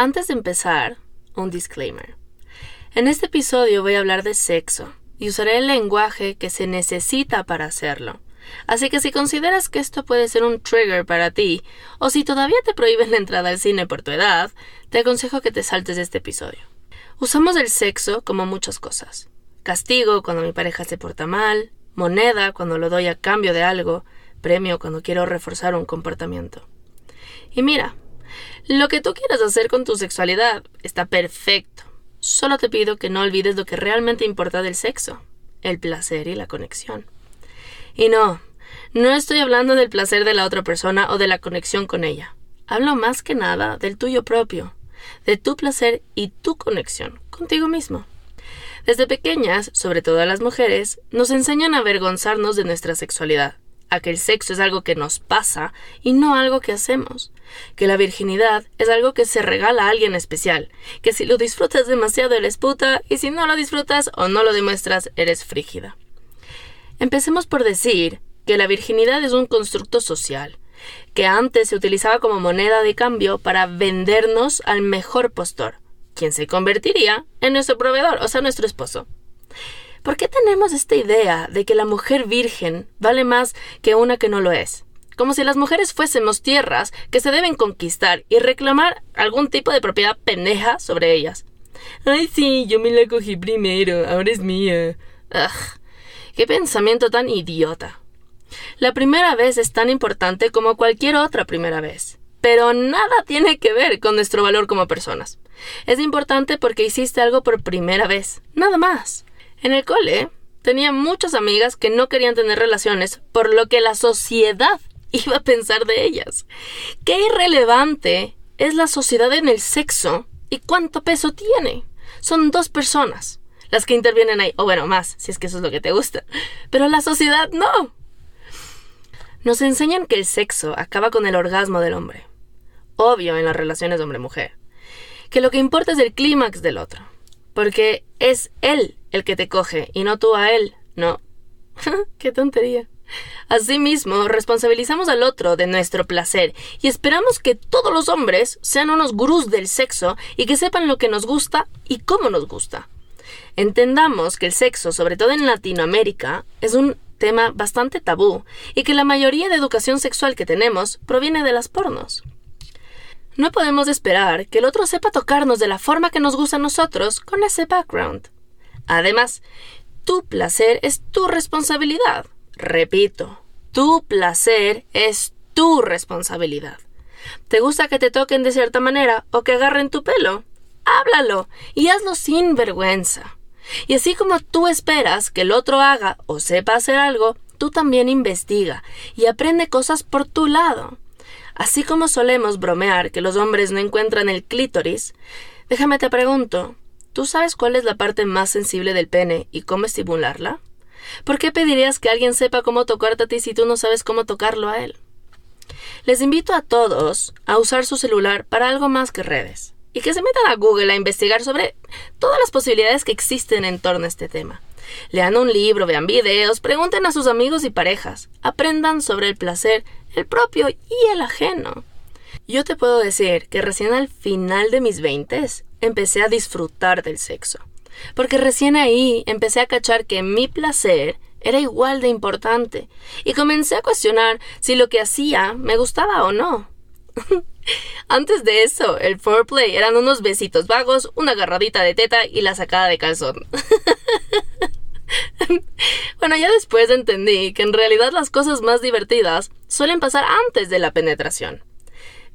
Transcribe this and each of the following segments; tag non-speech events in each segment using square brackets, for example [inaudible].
Antes de empezar, un disclaimer. En este episodio voy a hablar de sexo y usaré el lenguaje que se necesita para hacerlo. Así que si consideras que esto puede ser un trigger para ti, o si todavía te prohíben la entrada al cine por tu edad, te aconsejo que te saltes de este episodio. Usamos el sexo como muchas cosas. Castigo cuando mi pareja se porta mal, moneda cuando lo doy a cambio de algo, premio cuando quiero reforzar un comportamiento. Y mira, lo que tú quieras hacer con tu sexualidad está perfecto. Solo te pido que no olvides lo que realmente importa del sexo, el placer y la conexión. Y no, no estoy hablando del placer de la otra persona o de la conexión con ella. Hablo más que nada del tuyo propio, de tu placer y tu conexión contigo mismo. Desde pequeñas, sobre todo a las mujeres, nos enseñan a avergonzarnos de nuestra sexualidad, a que el sexo es algo que nos pasa y no algo que hacemos, que la virginidad es algo que se regala a alguien especial, que si lo disfrutas demasiado eres puta y si no lo disfrutas o no lo demuestras eres frígida. Empecemos por decir que la virginidad es un constructo social, que antes se utilizaba como moneda de cambio para vendernos al mejor postor, quien se convertiría en nuestro proveedor, o sea, nuestro esposo. ¿Por qué tenemos esta idea de que la mujer virgen vale más que una que no lo es? Como si las mujeres fuésemos tierras que se deben conquistar y reclamar algún tipo de propiedad pendeja sobre ellas. Ay, sí, yo me la cogí primero, ahora es mía. Ugh, qué pensamiento tan idiota. La primera vez es tan importante como cualquier otra primera vez, pero nada tiene que ver con nuestro valor como personas. Es importante porque hiciste algo por primera vez, nada más. En el cole tenía muchas amigas que no querían tener relaciones por lo que la sociedad [laughs] iba a pensar de ellas. Qué irrelevante es la sociedad en el sexo y cuánto peso tiene. Son dos personas las que intervienen ahí, o bueno, más, si es que eso es lo que te gusta. Pero la sociedad no. Nos enseñan que el sexo acaba con el orgasmo del hombre. Obvio en las relaciones hombre-mujer. Que lo que importa es el clímax del otro. Porque es él el que te coge y no tú a él. No. [laughs] Qué tontería. Asimismo, responsabilizamos al otro de nuestro placer y esperamos que todos los hombres sean unos gurús del sexo y que sepan lo que nos gusta y cómo nos gusta. Entendamos que el sexo, sobre todo en Latinoamérica, es un tema bastante tabú y que la mayoría de educación sexual que tenemos proviene de las pornos. No podemos esperar que el otro sepa tocarnos de la forma que nos gusta a nosotros con ese background. Además, tu placer es tu responsabilidad. Repito, tu placer es tu responsabilidad. ¿Te gusta que te toquen de cierta manera o que agarren tu pelo? Háblalo y hazlo sin vergüenza. Y así como tú esperas que el otro haga o sepa hacer algo, tú también investiga y aprende cosas por tu lado. Así como solemos bromear que los hombres no encuentran el clítoris, déjame te pregunto, ¿tú sabes cuál es la parte más sensible del pene y cómo estimularla? ¿Por qué pedirías que alguien sepa cómo tocarte a ti si tú no sabes cómo tocarlo a él? Les invito a todos a usar su celular para algo más que redes y que se metan a Google a investigar sobre todas las posibilidades que existen en torno a este tema. Lean un libro, vean videos, pregunten a sus amigos y parejas, aprendan sobre el placer, el propio y el ajeno. Yo te puedo decir que recién al final de mis veintes empecé a disfrutar del sexo, porque recién ahí empecé a cachar que mi placer era igual de importante, y comencé a cuestionar si lo que hacía me gustaba o no. [laughs] Antes de eso, el foreplay eran unos besitos vagos, una agarradita de teta y la sacada de calzón. [laughs] bueno, ya después entendí que en realidad las cosas más divertidas suelen pasar antes de la penetración.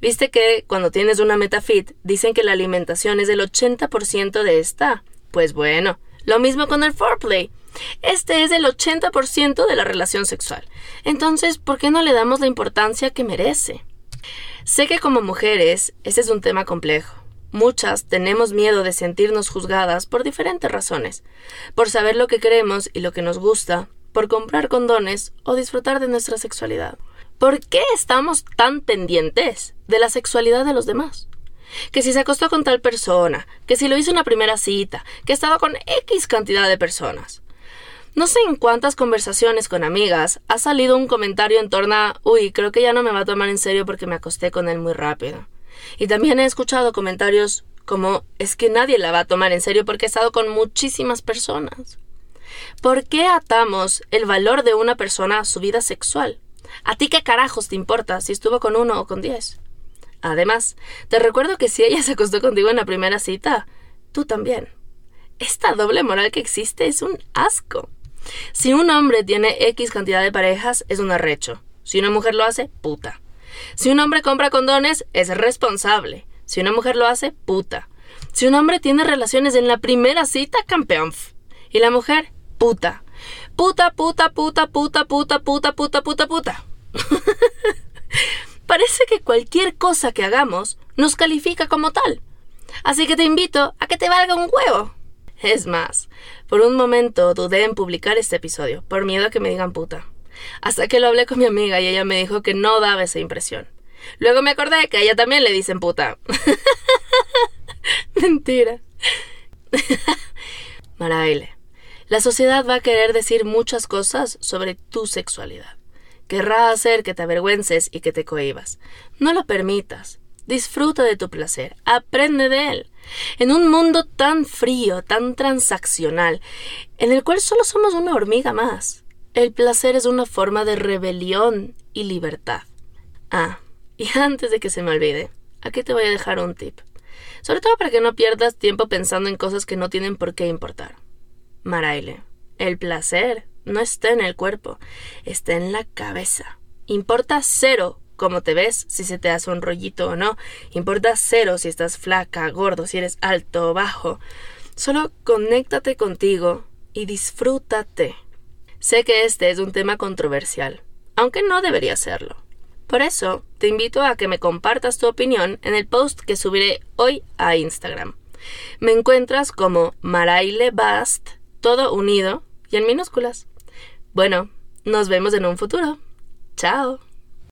Viste que cuando tienes una metafit dicen que la alimentación es del 80% de esta. Pues bueno, lo mismo con el foreplay. Este es el 80% de la relación sexual. Entonces, ¿por qué no le damos la importancia que merece? Sé que como mujeres ese es un tema complejo. Muchas tenemos miedo de sentirnos juzgadas por diferentes razones, por saber lo que queremos y lo que nos gusta, por comprar condones o disfrutar de nuestra sexualidad. ¿Por qué estamos tan pendientes de la sexualidad de los demás? Que si se acostó con tal persona, que si lo hizo una primera cita, que estaba con X cantidad de personas. No sé en cuántas conversaciones con amigas ha salido un comentario en torno a, uy, creo que ya no me va a tomar en serio porque me acosté con él muy rápido. Y también he escuchado comentarios como es que nadie la va a tomar en serio porque he estado con muchísimas personas. ¿Por qué atamos el valor de una persona a su vida sexual? ¿A ti qué carajos te importa si estuvo con uno o con diez? Además, te recuerdo que si ella se acostó contigo en la primera cita, tú también. Esta doble moral que existe es un asco. Si un hombre tiene X cantidad de parejas, es un arrecho. Si una mujer lo hace, puta. Si un hombre compra condones, es responsable. Si una mujer lo hace, puta. Si un hombre tiene relaciones en la primera cita, campeón. Y la mujer, puta. Puta, puta, puta, puta, puta, puta, puta, puta, puta. [laughs] Parece que cualquier cosa que hagamos nos califica como tal. Así que te invito a que te valga un huevo. Es más, por un momento dudé en publicar este episodio, por miedo a que me digan puta. Hasta que lo hablé con mi amiga y ella me dijo que no daba esa impresión. Luego me acordé que a ella también le dicen puta. [laughs] Mentira. [laughs] Maraile. La sociedad va a querer decir muchas cosas sobre tu sexualidad. Querrá hacer que te avergüences y que te cohibas. No lo permitas. Disfruta de tu placer. Aprende de él. En un mundo tan frío, tan transaccional, en el cual solo somos una hormiga más, el placer es una forma de rebelión y libertad. Ah, y [laughs] antes de que se me olvide, aquí te voy a dejar un tip. Sobre todo para que no pierdas tiempo pensando en cosas que no tienen por qué importar. Maraile, el placer no está en el cuerpo, está en la cabeza. Importa cero cómo te ves, si se te hace un rollito o no. Importa cero si estás flaca, gordo, si eres alto o bajo. Solo conéctate contigo y disfrútate. Sé que este es un tema controversial, aunque no debería serlo. Por eso, te invito a que me compartas tu opinión en el post que subiré hoy a Instagram. Me encuentras como Maraile Bast, todo unido y en minúsculas. Bueno, nos vemos en un futuro. Chao.